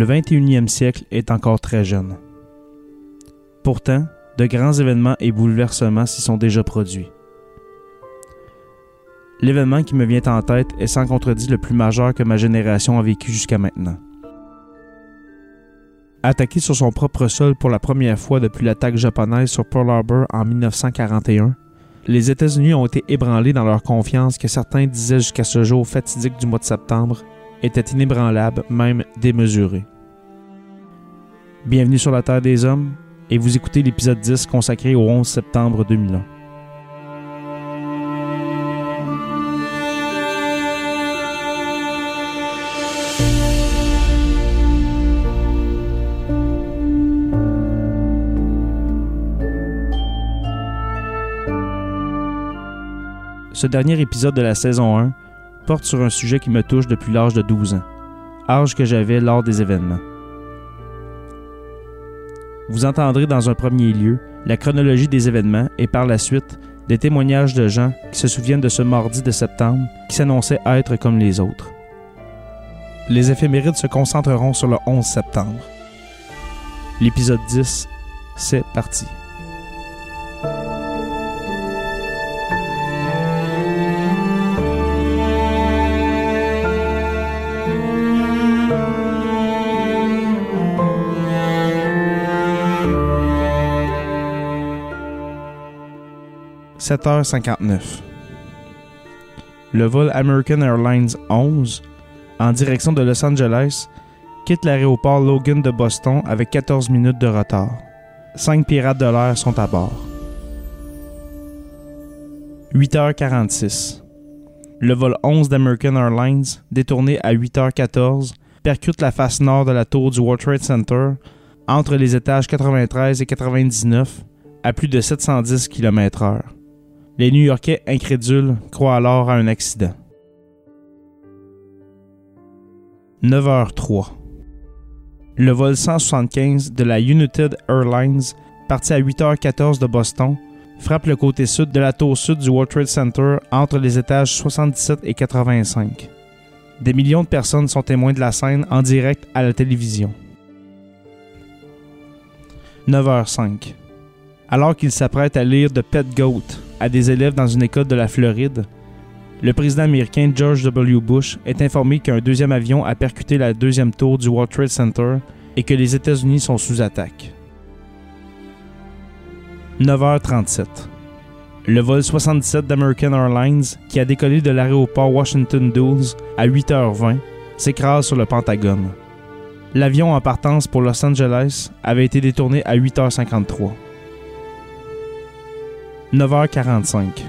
le 21e siècle est encore très jeune. Pourtant, de grands événements et bouleversements s'y sont déjà produits. L'événement qui me vient en tête est sans contredit le plus majeur que ma génération a vécu jusqu'à maintenant. Attaqué sur son propre sol pour la première fois depuis l'attaque japonaise sur Pearl Harbor en 1941, les États-Unis ont été ébranlés dans leur confiance que certains disaient jusqu'à ce jour fatidique du mois de septembre était inébranlable, même démesuré. Bienvenue sur la Terre des Hommes et vous écoutez l'épisode 10 consacré au 11 septembre 2001. Ce dernier épisode de la saison 1 porte sur un sujet qui me touche depuis l'âge de 12 ans, âge que j'avais lors des événements. Vous entendrez dans un premier lieu la chronologie des événements et par la suite des témoignages de gens qui se souviennent de ce mardi de septembre qui s'annonçait être comme les autres. Les éphémérides se concentreront sur le 11 septembre. L'épisode 10, c'est parti. 7h59. Le vol American Airlines 11, en direction de Los Angeles, quitte l'aéroport Logan de Boston avec 14 minutes de retard. Cinq pirates de l'air sont à bord. 8h46. Le vol 11 d'American Airlines, détourné à 8h14, percute la face nord de la tour du World Trade Center entre les étages 93 et 99 à plus de 710 km/h. Les New-Yorkais incrédules croient alors à un accident. 9h03. Le vol 175 de la United Airlines, parti à 8h14 de Boston, frappe le côté sud de la tour sud du World Trade Center entre les étages 77 et 85. Des millions de personnes sont témoins de la scène en direct à la télévision. 9h05. Alors qu'il s'apprête à lire The Pet Goat, à des élèves dans une école de la Floride, le président américain George W. Bush est informé qu'un deuxième avion a percuté la deuxième tour du World Trade Center et que les États-Unis sont sous attaque. 9h37. Le vol 77 d'American Airlines, qui a décollé de l'aéroport Washington Dulles à 8h20, s'écrase sur le Pentagone. L'avion en partance pour Los Angeles avait été détourné à 8h53. 9h45.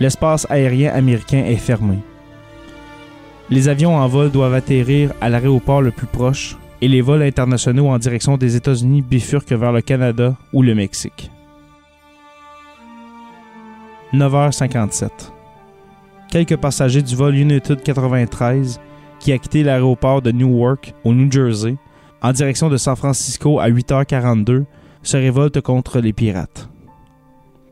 L'espace aérien américain est fermé. Les avions en vol doivent atterrir à l'aéroport le plus proche et les vols internationaux en direction des États-Unis bifurquent vers le Canada ou le Mexique. 9h57. Quelques passagers du vol United 93 qui a quitté l'aéroport de Newark au New Jersey en direction de San Francisco à 8h42 se révoltent contre les pirates.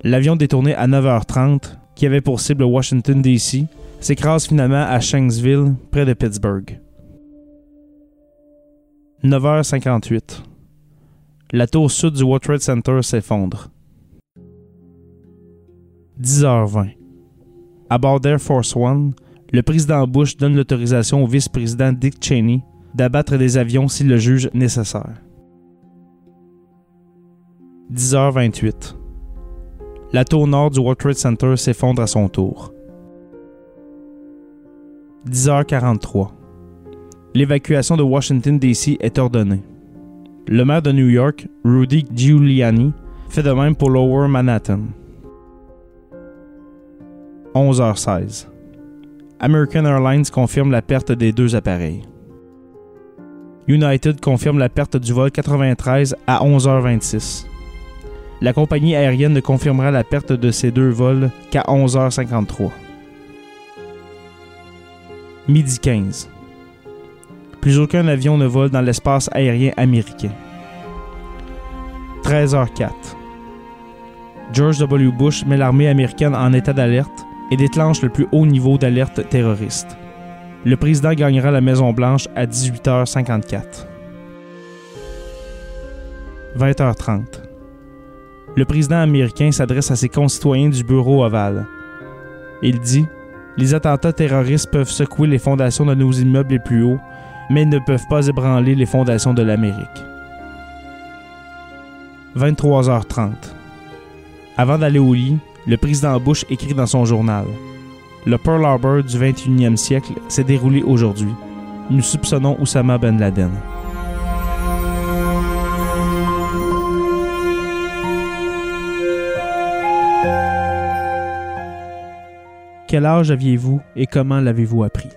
L'avion détourné à 9h30, qui avait pour cible Washington DC, s'écrase finalement à Shanksville, près de Pittsburgh. 9h58. La tour sud du World Center s'effondre. 10h20. À bord d'Air Force One, le président Bush donne l'autorisation au vice-président Dick Cheney d'abattre des avions s'il le juge nécessaire. 10h28. La tour nord du World Trade Center s'effondre à son tour. 10h43. L'évacuation de Washington, D.C. est ordonnée. Le maire de New York, Rudy Giuliani, fait de même pour Lower Manhattan. 11h16. American Airlines confirme la perte des deux appareils. United confirme la perte du vol 93 à 11h26. La compagnie aérienne ne confirmera la perte de ces deux vols qu'à 11h53. Midi 15. Plus aucun avion ne vole dans l'espace aérien américain. 13h04. George W. Bush met l'armée américaine en état d'alerte et déclenche le plus haut niveau d'alerte terroriste. Le président gagnera la Maison-Blanche à 18h54. 20h30. Le président américain s'adresse à ses concitoyens du bureau ovale. Il dit Les attentats terroristes peuvent secouer les fondations de nos immeubles les plus hauts, mais ils ne peuvent pas ébranler les fondations de l'Amérique. 23h30. Avant d'aller au lit, le président Bush écrit dans son journal Le Pearl Harbor du 21e siècle s'est déroulé aujourd'hui. Nous soupçonnons Oussama Ben Laden. Quel âge aviez-vous et comment l'avez-vous appris?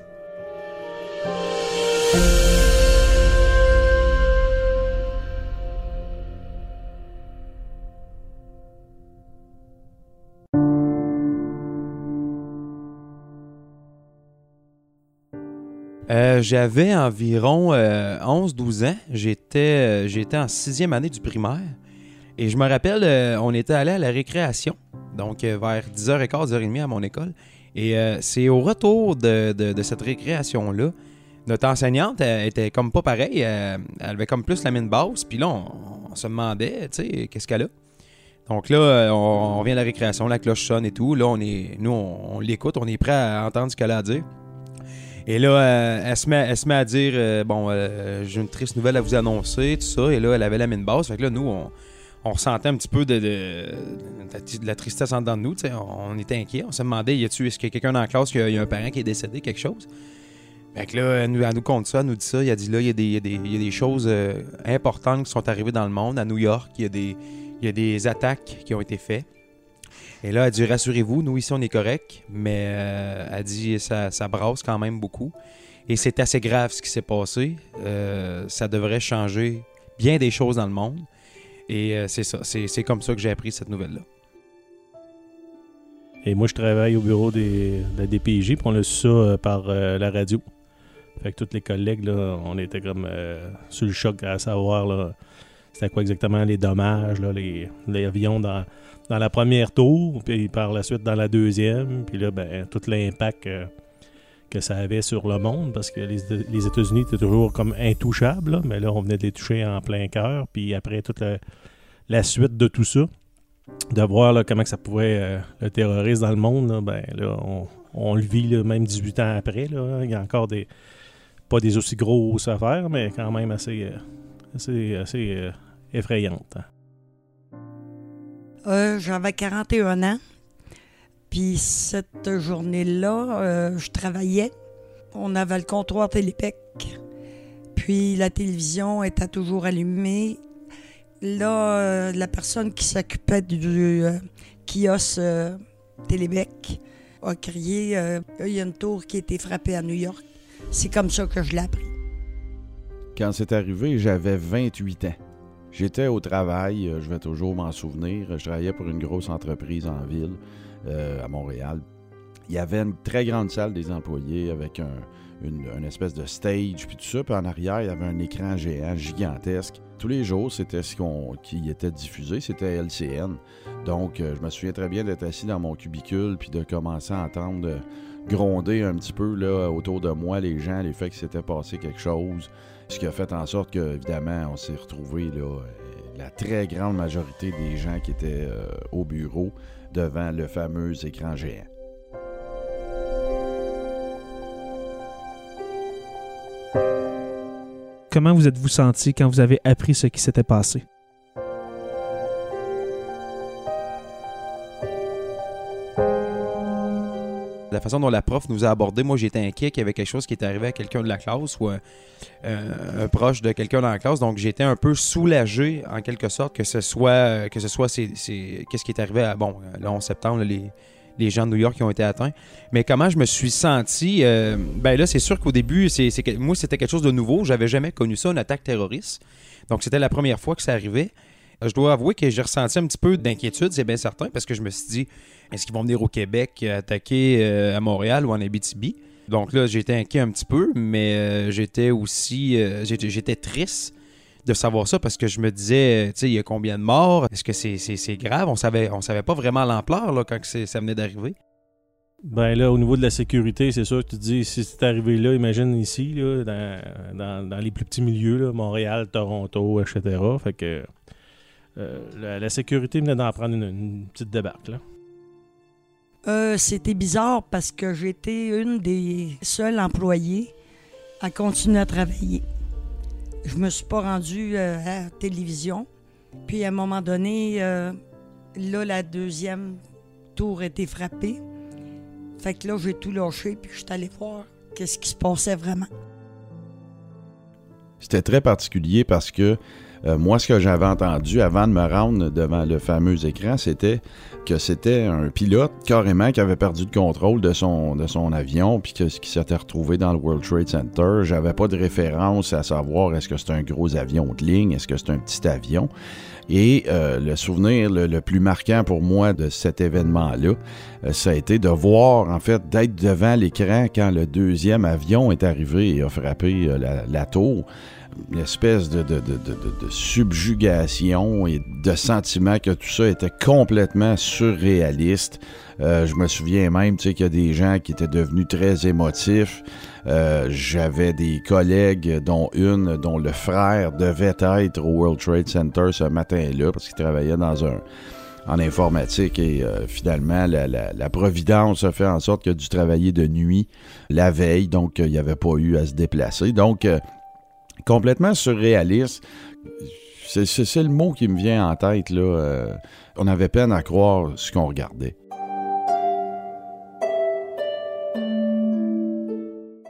Euh, J'avais environ 11-12 ans. J'étais euh, j'étais en sixième année du primaire. Et je me rappelle, euh, on était allé à la récréation, donc euh, vers 10h15, 10h30 à mon école. Et euh, c'est au retour de, de- cette récréation-là, notre enseignante elle était comme pas pareille. euh, elle avait comme plus la mine basse. Puis là, on, se demandait, tu sais, qu'est-ce qu'elle a. Donc là, euh, on, vient à la récréation, la cloche sonne et tout. Là, on est, nous, on, l'écoute, on est prêt à entendre ce qu'elle a à dire. Et là, elle, se met, elle se met à dire Bon, euh, j'ai une triste nouvelle à vous annoncer, tout ça. Et là, elle avait la mine basse. Fait que là, nous, on, on ressentait un petit peu de, la tristesse en dedans de nous. On, était inquiets. On se demandait y a-tu, est-ce qu'il y a quelqu'un dans la classe, qu'il y a- y a un parent qui est décédé, quelque chose? Que là, elle nous, nous compte ça, elle nous dit ça. Il a dit là, il y a des, a a choses euh, importantes qui sont arrivées dans le monde. À New York, il y a des, a attaques qui ont été faites. Et là, elle dit rassurez-vous, nous ici on est correct, mais euh, elle dit ça, ça brasse quand même beaucoup. Et c'est assez grave ce qui s'est passé. Euh, ça devrait changer bien des choses dans le monde. Et euh, c'est ça, c'est comme ça que j'ai appris cette nouvelle-là. Et moi, je travaille au bureau des, de la DPJ, puis on a su ça par euh, la radio. Fait que tous les collègues, là, on était comme euh, sur le choc à savoir c'était quoi exactement les dommages, là, les, les avions dans, dans la première tour, puis par la suite dans la deuxième, puis là, ben, tout l'impact euh, que ça avait sur le monde, parce que les, États-Unis étaient toujours comme intouchables, mais là, on venait de les toucher en plein cœur, puis après toute la, suite de tout ça, de voir là, comment que ça pouvait euh, le terrorisme dans le monde, ben là, on, le vit même 18 ans après. Là, il y a encore des. Pas des aussi grosses affaires, mais quand même assez, euh, assez, assez euh, effrayantes. hein. Euh, J'avais 41 ans. Puis cette journée-là, euh, je travaillais. On avait le comptoir Télépec. Puis la télévision était toujours allumée. Là, euh, la personne qui s'occupait du euh, kiosque Télépec a crié Il y a une tour qui a été frappée à New York. C'est comme ça que je l'ai appris. Quand c'est arrivé, j'avais 28 ans. J'étais au travail, je vais toujours m'en souvenir. Je travaillais pour une grosse entreprise en ville, euh, à Montréal. Il y avait une très grande salle des employés avec un, une, espèce de stage, puis tout ça. Puis en arrière, il y avait un écran géant, gigantesque. Tous les jours, c'était ce qu'on, qui était diffusé, c'était LCN. Donc, euh, je me souviens très bien d'être assis dans mon cubicule, puis de commencer à entendre euh, gronder un petit peu là, autour de moi les gens, les faits qu'il s'était passé quelque chose. Ce qui a fait en sorte que, évidemment, on s'est retrouvé là, la très grande majorité des gens qui étaient au bureau devant le fameux écran géant. Comment vous êtes-vous senti quand vous avez appris ce qui s'était passé? La façon dont la prof nous a abordés, moi j'étais inquiet qu'il y avait quelque chose qui était arrivé à quelqu'un de la classe ou un, euh, un proche de quelqu'un dans la classe. Donc j'étais un peu soulagé en quelque sorte que ce soit que ce soit qu'est-ce qui est arrivé à bon le 11 septembre, les, gens de New York qui ont été atteints. Mais comment je me suis senti euh, Ben là, c'est sûr qu'au début, moi c'était quelque chose de nouveau. J'avais jamais connu ça, une attaque terroriste. Donc c'était la première fois que ça arrivait. Euh, Je dois avouer que j'ai ressenti un petit peu d'inquiétude, c'est bien certain, parce que je me suis dit, est-ce qu'ils vont venir au Québec euh, attaquer euh, à Montréal ou en Abitibi? Donc là, j'étais inquiet un petit peu, mais euh, j'étais aussi, j'étais, triste de savoir ça parce que je me disais, tu sais, il y a combien de morts? Est-ce que c'est, grave? On savait, on savait pas vraiment l'ampleur quand ça venait d'arriver. Ben là, au niveau de la sécurité, c'est sûr que tu te dis, si c'est arrivé là, imagine ici, là, dans, les plus petits milieux, Montréal, Toronto, etc. Fait que la, sécurité venait d'en prendre une, petite débarque. Euh, C'était bizarre parce que j'étais une des seules employées à continuer à travailler. Je me suis pas rendue euh, à la télévision. Puis à un moment donné, euh, là, la deuxième tour été frappée. Fait que là, j'ai tout lâché, puis je suis allée voir qu'est-ce qui se passait vraiment. C'était très particulier parce que euh, moi, ce que j'avais entendu avant de me rendre devant le fameux écran, c'était que c'était un pilote carrément qui avait perdu le contrôle de son, avion puis que, qui s'était retrouvé dans le World Trade Center. J'avais pas de référence à savoir est-ce que c'est un gros avion de ligne, est-ce que c'est un petit avion. Et euh, le souvenir le, plus marquant pour moi de cet événement-là, euh, ça a été de voir, en fait, d'être devant l'écran quand le deuxième avion est arrivé et a frappé la tour. Une espèce de, de, de, de, subjugation et de sentiment que tout ça était complètement surréaliste. Euh, je me souviens même tu sais, qu'il y a des gens qui étaient devenus très émotifs. Euh, J'avais des collègues, dont une, dont le frère devait être au World Trade Center ce matin-là parce qu'il travaillait dans un, en informatique et euh, finalement la, la- la providence a fait en sorte qu'il a dû travailler de nuit la veille, donc euh, il n'y avait pas eu à se déplacer. Donc euh, complètement surréaliste. C'est le mot qui me vient en tête. Là. euh, on avait peine à croire ce qu'on regardait.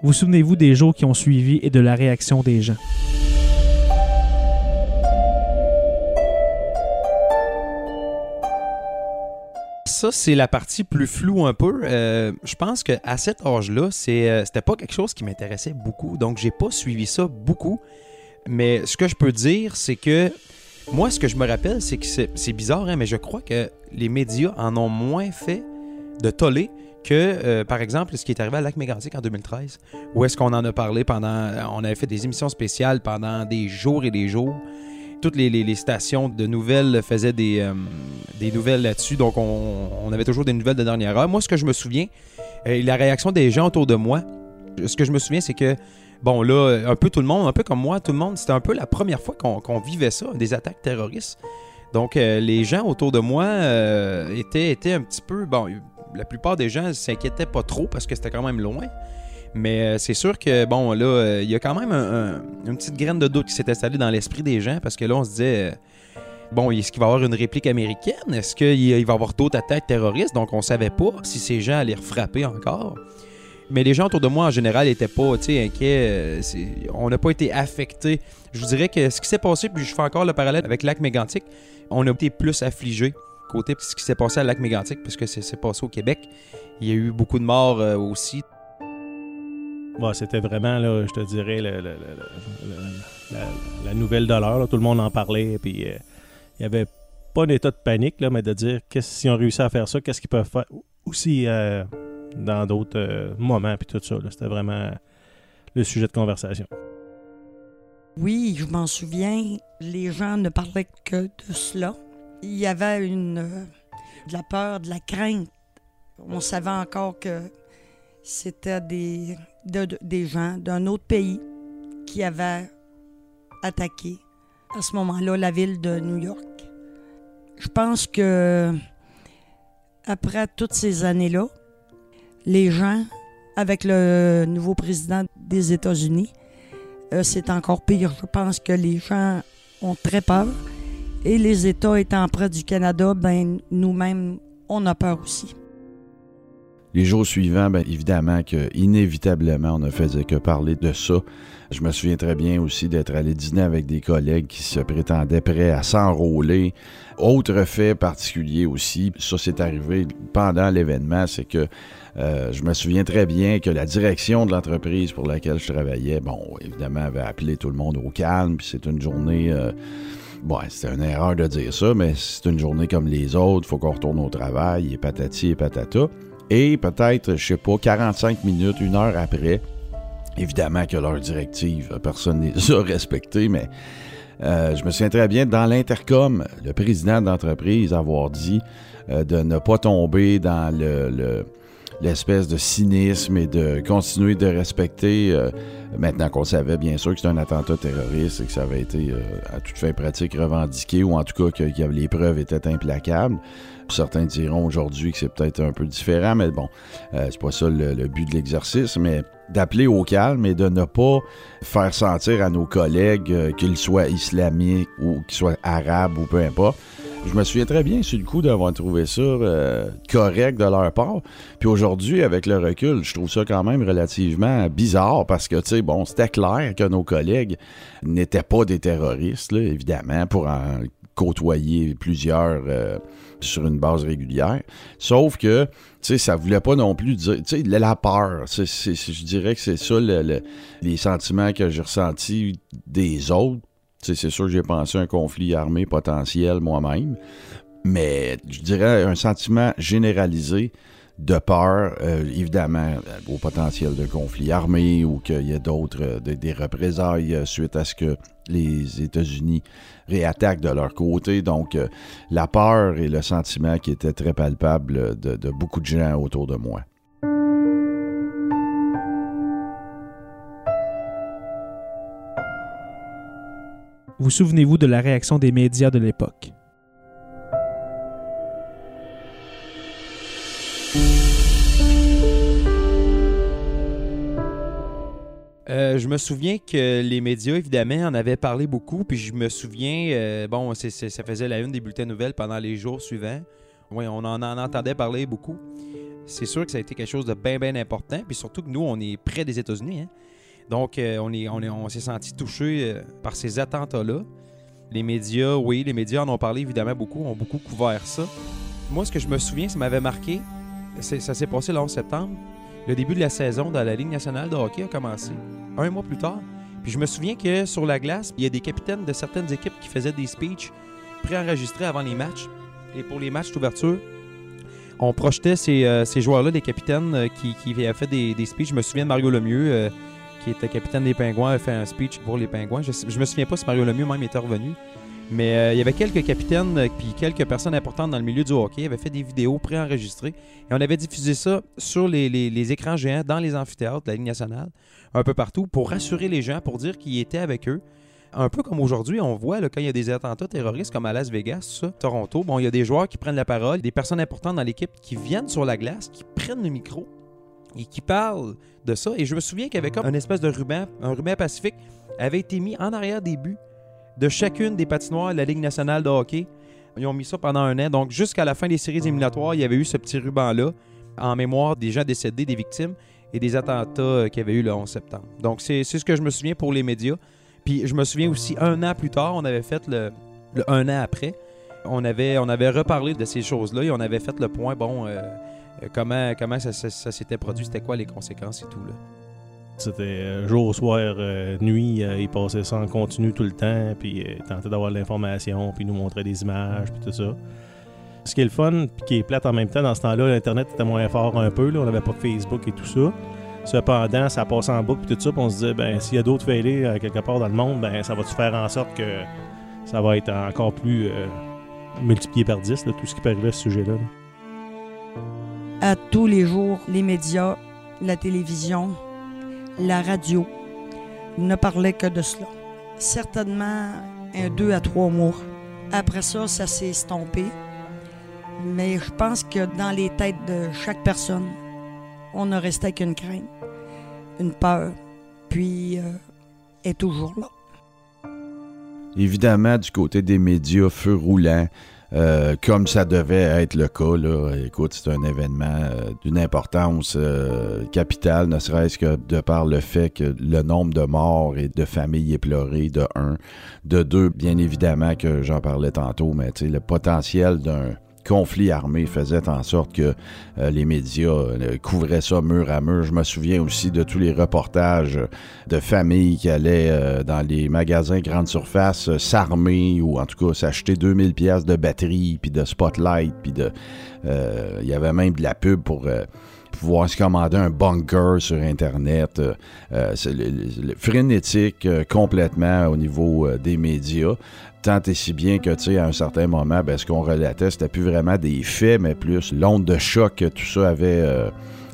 Vous souvenez-vous des jours qui ont suivi et de la réaction des gens? Ça, c'est la partie plus floue un peu. Euh, je pense qu'à cet âge-là, euh, c'était pas quelque chose qui m'intéressait beaucoup. Donc, j'ai pas suivi ça beaucoup. Mais ce que je peux dire, c'est que moi, ce que je me rappelle, c'est que c'est, c'est bizarre, hein, mais je crois que les médias en ont moins fait de tollé que, euh, par exemple, ce qui est arrivé à Lac Mégantic en 2013, où est-ce qu'on en a parlé pendant... On avait fait des émissions spéciales pendant des jours et des jours. Toutes les, stations de nouvelles faisaient des, euh, nouvelles là-dessus, donc on, avait toujours des nouvelles de dernière heure. Moi, ce que je me souviens, euh, la réaction des gens autour de moi, ce que je me souviens, c'est que, bon, là, un peu tout le monde, un peu comme moi, tout le monde, c'était un peu la première fois qu'on vivait ça, des attaques terroristes. Donc, euh, les gens autour de moi euh, étaient, étaient un petit peu. Bon, la plupart des gens s'inquiétaient pas trop parce que c'était quand même loin. Mais euh, c'est sûr que, bon, là, euh, il y a quand même un- un- une petite graine de doute qui s'est installée dans l'esprit des gens parce que là, on se disait. euh, Bon, est-ce qu'il va y avoir une réplique américaine? Est-ce qu'il il va y avoir d'autres attaques terroristes? Donc, on savait pas si ces gens allaient frapper encore. Mais les gens autour de moi, en général, n'étaient pas inquiets. On n'a pas été affectés. Je vous dirais que ce qui s'est passé, puis je fais encore le parallèle avec Lac Mégantic, on a été plus affligés côté ce qui s'est passé à Lac Mégantic, parce que c'est passé au Québec. Il y a eu beaucoup de morts aussi. Bon, c'était vraiment, là, je te dirais, le- la, nouvelle de. Tout le monde en parlait. Puis euh, il n'y avait pas un état de panique, là, mais de dire qu'est-ce si on réussit à faire ça, qu'est-ce qu'ils peuvent faire. Aussi, euh, dans d'autres euh, moments, puis tout ça. C'était vraiment le sujet de conversation. Oui, je m'en souviens, les gens ne parlaient que de cela. Il y avait une, euh, de la peur, de la crainte. On savait encore que c'était des, de- de- des gens d'un autre pays qui avaient attaqué à ce moment-là la ville de New York. Je pense que après toutes ces années-là, les gens, avec le nouveau président des États-Unis, euh, c'est encore pire. Je pense que les gens ont très peur. Et les États étant près du Canada, ben nous-mêmes, on a peur aussi. Les jours suivants, bien évidemment que inévitablement, on ne faisait que parler de ça. Je me souviens très bien aussi d'être allé dîner avec des collègues qui se prétendaient prêts à s'enrôler. Autre fait particulier aussi, ça c'est arrivé pendant l'événement, c'est que euh, je me souviens très bien que la direction de l'entreprise pour laquelle je travaillais, bon, évidemment, avait appelé tout le monde au calme, puis c'est une journée... euh, Bon, c'était une erreur de dire ça, mais c'est une journée comme les autres, faut qu'on retourne au travail, et patati et patata. Et peut-être, je sais pas, 45 minutes, une heure après, évidemment que leur directive, personne ne les a respectées, mais euh, je me souviens très bien, dans l'intercom, le président d'entreprise avoir dit euh, de ne pas tomber dans le- le- l'espèce de cynisme et de continuer de respecter, euh, maintenant qu'on savait bien sûr que c'était un attentat terroriste et que ça avait été à toute fin pratique revendiqué, ou en tout cas que les preuves étaient implacables. Certains diront aujourd'hui que c'est peut-être un peu différent, mais bon, euh, c'est pas ça le, but de l'exercice, mais d'appeler au calme et de ne pas faire sentir à nos collègues, euh, qu'ils soient islamiques ou qu'ils soient arabes ou peu importe. Je me souviens très bien sur le coup d'avoir trouvé ça euh, correct de leur part. Puis aujourd'hui, avec le recul, je trouve ça quand même relativement bizarre parce que, tu sais, bon, c'était clair que nos collègues n'étaient pas des terroristes, évidemment, pour en côtoyer plusieurs sur une base régulière. Sauf que, tu sais, ça voulait pas non plus dire, tu sais, la peur. je dirais que c'est ça le- le- les sentiments que j'ai ressentis des autres. Tu c'est sûr que j'ai pensé à un conflit armé potentiel moi-même, mais je dirais un sentiment généralisé de peur, euh, évidemment, euh, au potentiel de conflit armé ou qu'il y ait d'autres, euh, des- représailles suite à ce que les États-Unis réattaquent de leur côté. Donc, euh, la peur et le sentiment qui était très palpable de, de beaucoup de gens autour de moi. Vous souvenez-vous de la réaction des médias de l'époque? Je me souviens que les médias, évidemment, en avaient parlé beaucoup. Puis je me souviens, euh, bon, ça faisait la une des bulletins nouvelles pendant les jours suivants. Oui, on en, en entendait parler beaucoup. C'est sûr que ça a été quelque chose de bien, bien important. Puis surtout que nous, on est près des États-Unis. hein. Donc, euh, on est, on est- on s'est senti touché euh, par ces attentats-là. Les médias, oui, les médias en ont parlé évidemment beaucoup, ont beaucoup couvert ça. Moi, ce que je me souviens, ça m'avait marqué, ça s'est passé le 11 septembre. Le début de la saison dans la Ligue nationale de hockey a commencé un mois plus tard. Puis je me souviens que sur la glace, il y a des capitaines de certaines équipes qui faisaient des speeches préenregistrés avant les matchs. Et pour les matchs d'ouverture, on projetait ces, euh, joueurs-là, des capitaines euh, qui, qui avaient fait des, des speeches. Je me souviens de Mario Lemieux, euh, qui était capitaine des Pingouins, a fait un speech pour les Pingouins. Je, je me souviens pas si Mario Lemieux même était revenu. Mais euh, il y avait quelques capitaines euh, puis quelques personnes importantes dans le milieu du hockey avaient fait des vidéos préenregistrées. Et on avait diffusé ça sur les, écrans géants dans les amphithéâtres de la Ligue nationale, un peu partout, pour rassurer les gens, pour dire qu'ils étaient avec eux. Un peu comme aujourd'hui, on voit quand il y a des attentats terroristes comme à Las Vegas, Toronto, bon, il y a des joueurs qui prennent la parole, des personnes importantes dans l'équipe qui viennent sur la glace, qui prennent le micro et qui parlent de ça. Et je me souviens qu'il y avait comme une espèce de ruban, un ruban pacifique avait été mis en arrière des buts de chacune des patinoires de la Ligue nationale de hockey. Ils ont mis ça pendant un an. Donc, jusqu'à la fin des séries éliminatoires, il y avait eu ce petit ruban-là en mémoire des gens décédés, des victimes et des attentats euh, qu'il y avait eu le 11 septembre. Donc, c'est ce que je me souviens pour les médias. Puis, je me souviens aussi, un an plus tard, on avait fait le, le un an après, on avait, on avait reparlé de ces choses-là et on avait fait le point, bon, euh, euh, comment, comment ça, ça- ça s'était produit, c'était quoi les conséquences et tout. Là. C'était euh, jour, soir, euh, nuit, euh, il passait ça en continu tout le temps, puis euh, tentait d'avoir de l'information, puis nous montrait des images, puis tout ça. Ce qui est le fun, puis qui est plate en même temps, dans ce temps-là, l'Internet était moins fort un peu. Là, on n'avait pas Facebook et tout ça. Cependant, ça passe en boucle, puis tout ça, puis on se disait, ben, s'il y a d'autres failés euh, quelque part dans le monde, ben, ça va se faire en sorte que ça va être encore plus multiplié par 10, là, tout ce qui peut arriver à ce sujet-là. là? À tous les jours, les médias, la télévision, la radio ne parlaient que de cela. Certainement un deux à trois mois. Après ça, ça s'est estompé. Mais je pense que dans les têtes de chaque personne, on ne restait qu'une crainte, une peur, puis euh, est toujours là. Évidemment, du côté des médias, feu roulant, euh, comme ça devait être le cas. Là. Écoute, c'est un événement euh, d'une importance euh, capitale, ne serait-ce que de par le fait que le nombre de morts et de familles éplorées, de un. De deux, bien évidemment, que j'en parlais tantôt, mais le potentiel d'un conflit armé faisait en sorte que euh, les médias euh, couvraient ça mur à mur. Je me souviens aussi de tous les reportages de familles qui allaient euh, dans les magasins grande surface s'armer ou en tout cas s'acheter 2000 pièces de batterie puis de spotlight puis de il y avait même de la pub pour pouvoir se commander un bunker sur Internet. Euh, euh, frénétique euh, complètement au niveau des médias. Tant et si bien que, tu sais, à un certain moment, ben, ce qu'on relatait, c'était plus vraiment des faits, mais plus l'onde de choc que tout ça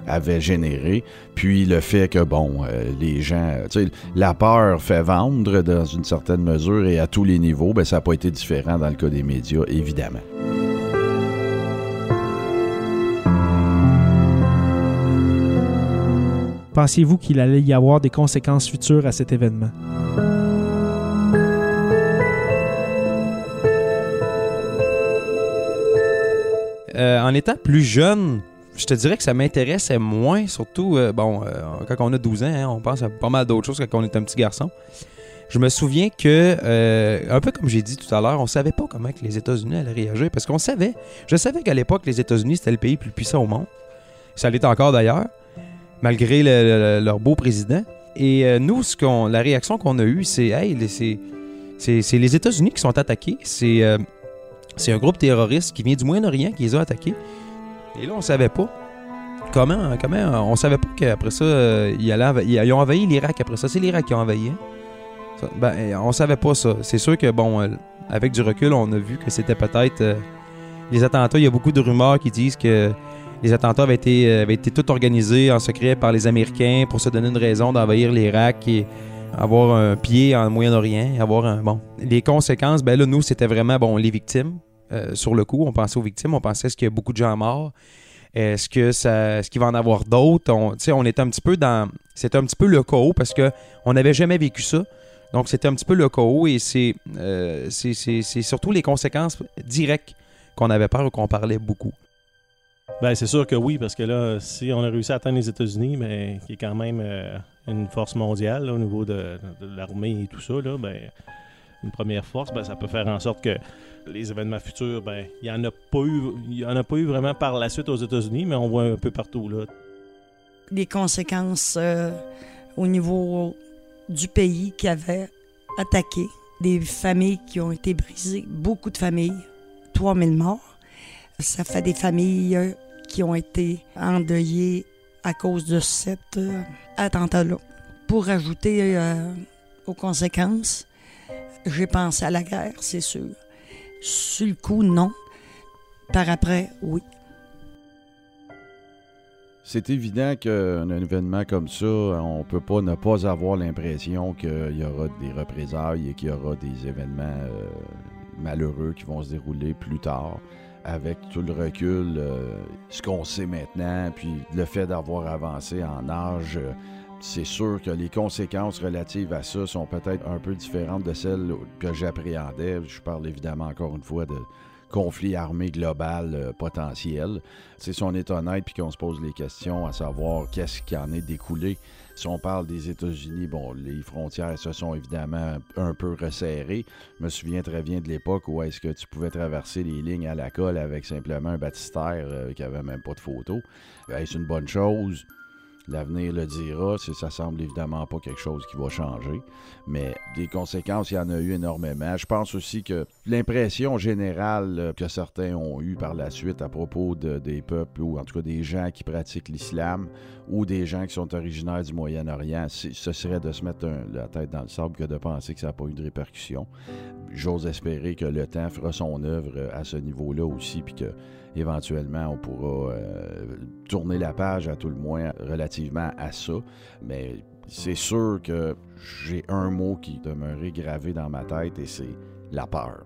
avait, généré. Puis le fait que, bon, les gens, tu sais, la peur fait vendre dans une certaine mesure et à tous les niveaux, ben, ça n'a pas été différent dans le cas des médias, évidemment. Pensiez-vous qu'il allait y avoir des conséquences futures à cet événement? Euh, en étant plus jeune, je te dirais que ça m'intéressait moins, surtout, euh, bon, euh, quand on a 12 ans, hein, on pense à pas mal d'autres choses quand on est un petit garçon. Je me souviens que, un peu comme j'ai dit tout à l'heure, on savait pas comment que les États-Unis allaient réagir, parce qu'on savait, je savais qu'à l'époque, les États-Unis, c'était le pays le plus puissant au monde. Ça l'est encore d'ailleurs, malgré le- le- leur beau président. Et euh, nous, la réaction qu'on a eue, c'est, hey, c'est, c'est, les États-Unis qui sont attaqués. C'est, euh, c'est un groupe terroriste qui vient du Moyen-Orient qui les a attaqués. Et là, on savait pas. Comment, comment, on savait pas qu'après ça, euh, ils, allaient ils- ont envahi l'Irak après ça. C'est l'Irak qui a envahi. hein. Ça, ben, on savait pas ça. C'est sûr que, bon, avec du recul, on a vu que c'était peut-être les attentats. Il y a beaucoup de rumeurs qui disent que les attentats avaient été, euh, avaient tout organisés en secret par les Américains pour se donner une raison d'envahir l'Irak et avoir un pied en Moyen-Orient, avoir un bon. Les conséquences, ben là, nous, c'était vraiment bon les victimes. Euh, sur le coup, on pensait aux victimes, on pensait est-ce qu'il y a beaucoup de gens morts, est-ce que ça, est-ce qu'il va en avoir d'autres? On, on un petit peu dans, c'était un petit peu le chaos parce que on n'avait jamais vécu ça. Donc c'était un petit peu le chaos et c'est, euh, c'est surtout les conséquences directes qu'on avait peur ou qu'on parlait beaucoup. Ben, c'est sûr que oui, parce que là, si on a réussi à atteindre les États-Unis, mais qui est quand même euh, une force mondiale là, au niveau de, l'armée et tout ça, là, ben, une première force, ben, ça peut faire en sorte que les événements futurs, ben, il n'y en a pas eu, en a pas eu vraiment par la suite aux États-Unis, mais on voit un peu partout là. les conséquences euh, au niveau du pays qui avait attaqué, des familles qui ont été brisées, beaucoup de familles, 3000 morts. Ça fait des familles euh, qui ont été endeuillées à cause de cet euh, attentat-là. Pour ajouter euh, aux conséquences, j'ai pensé à la guerre, c'est sûr. Sur le coup, non. Par après, oui. C'est évident qu'un événement comme ça, on peut pas ne pas avoir l'impression qu'il y aura des représailles et qu'il y aura des événements euh, malheureux qui vont se dérouler plus tard. Avec tout le recul, euh, ce qu'on sait maintenant, puis le fait d'avoir avancé en âge, euh, c'est sûr que les conséquences relatives à ça sont peut-être un peu différentes de celles que j'appréhendais. Je parle évidemment encore une fois de conflit armé global euh, potentiel. Sais, si on est honnête puis qu'on se pose les questions à savoir qu'est-ce qui en est découlé, si on parle des États-Unis, bon, les frontières se sont évidemment un peu resserrées. Je me souviens très bien de l'époque où est-ce que tu pouvais traverser les lignes à la colle avec simplement un baptistère euh, qui avait même pas de photo. C'est une bonne chose. L'avenir le dira. Ça semble évidemment pas quelque chose qui va changer. Mais des conséquences, il y en a eu énormément. Je pense aussi que l'impression générale euh, que certains ont eue par la suite à propos de- des peuples, ou en tout cas des gens qui pratiquent l'islam, ou des gens qui sont originaires du Moyen-Orient, ce serait de se mettre la tête dans le sable que de penser que ça n'a pas eu de répercussions. J'ose espérer que le temps fera son œuvre euh, à ce niveau-là aussi, puis que éventuellement on pourra euh, tourner la page à tout le moins relativement à ça. Mais c'est sûr que j'ai un mot qui demeurait gravé dans ma tête et c'est la peur.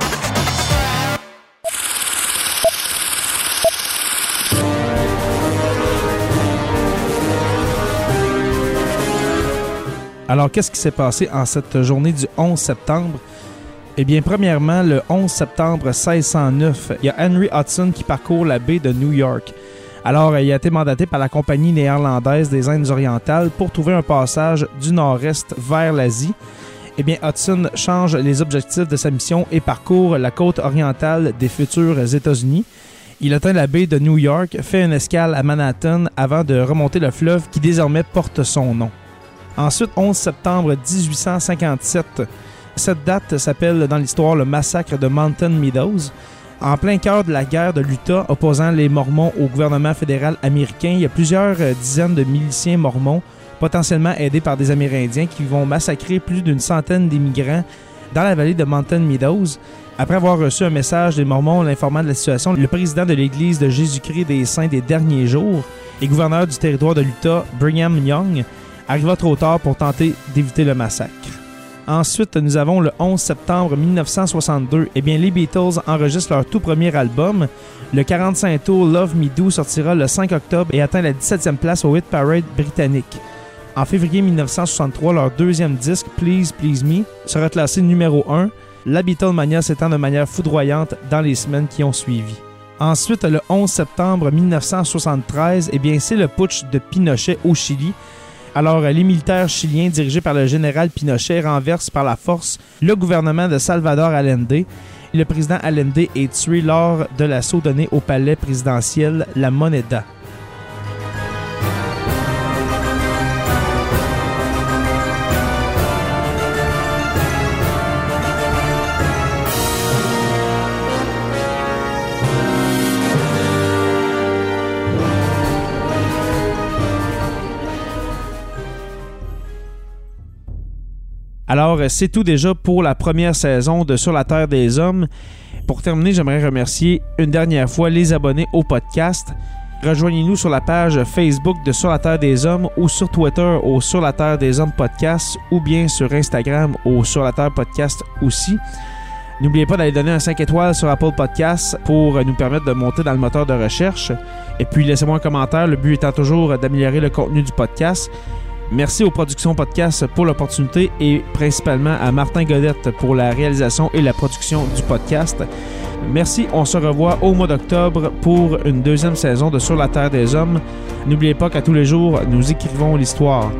Alors, qu'est-ce qui s'est passé en cette journée du 11 septembre? Eh bien, premièrement, le 11 septembre 1609, il y a Henry Hudson qui parcourt la baie de New York. Alors, il a été mandaté par la Compagnie néerlandaise des Indes orientales pour trouver un passage du nord-est vers l'Asie. Eh bien, Hudson change les objectifs de sa mission et parcourt la côte orientale des futurs États-Unis. Il atteint la baie de New York, fait une escale à Manhattan avant de remonter le fleuve qui désormais porte son nom. Ensuite, 11 septembre 1857. Cette date s'appelle dans l'histoire le massacre de Mountain Meadows. En plein cœur de la guerre de l'Utah opposant les Mormons au gouvernement fédéral américain, il y a plusieurs euh, dizaines de miliciens mormons, potentiellement aidés par des Amérindiens, qui vont massacrer plus d'une centaine d'immigrants dans la vallée de Mountain Meadows. Après avoir reçu un message des Mormons l'informant de la situation, le président de l'Église de Jésus-Christ des Saints des derniers jours et gouverneur du territoire de l'Utah, Brigham Young, arriva trop tard pour tenter d'éviter le massacre. Ensuite, nous avons le 11 septembre 1962. Eh bien, les Beatles enregistrent leur tout premier album. Le 45 tour Love Me Do sortira le 5 octobre et atteint la 17e place au Hit Parade britannique. En février 1963, leur deuxième disque, Please Please Me, sera classé numéro 1. La Beatlemania s'étend de manière foudroyante dans les semaines qui ont suivi. Ensuite, le 11 septembre 1973, eh bien, c'est le putsch de Pinochet au Chili. Alors, les militaires chiliens dirigés par le général Pinochet renversent par la force le gouvernement de Salvador Allende. Le président Allende est tué lors de l'assaut donné au palais présidentiel La Moneda. Alors, euh, c'est tout déjà pour la première saison de Sur la Terre des Hommes. Pour terminer, j'aimerais remercier une dernière fois les abonnés au podcast. Rejoignez-nous sur la page Facebook de Sur la Terre des Hommes ou sur Twitter au Sur la Terre des Hommes podcast ou bien sur Instagram au Sur la Terre podcast aussi. N'oubliez pas d'aller donner un 5 étoiles sur Apple Podcasts pour nous permettre de monter dans le moteur de recherche. Et puis laissez-moi un commentaire, le but étant toujours d'améliorer le contenu du podcast. Merci aux productions podcast pour l'opportunité et principalement à Martin Godette pour la réalisation et la production du podcast. Merci, on se revoit au mois d'octobre pour une deuxième saison de Sur la Terre des Hommes. N'oubliez pas qu'à tous les jours, nous écrivons l'histoire.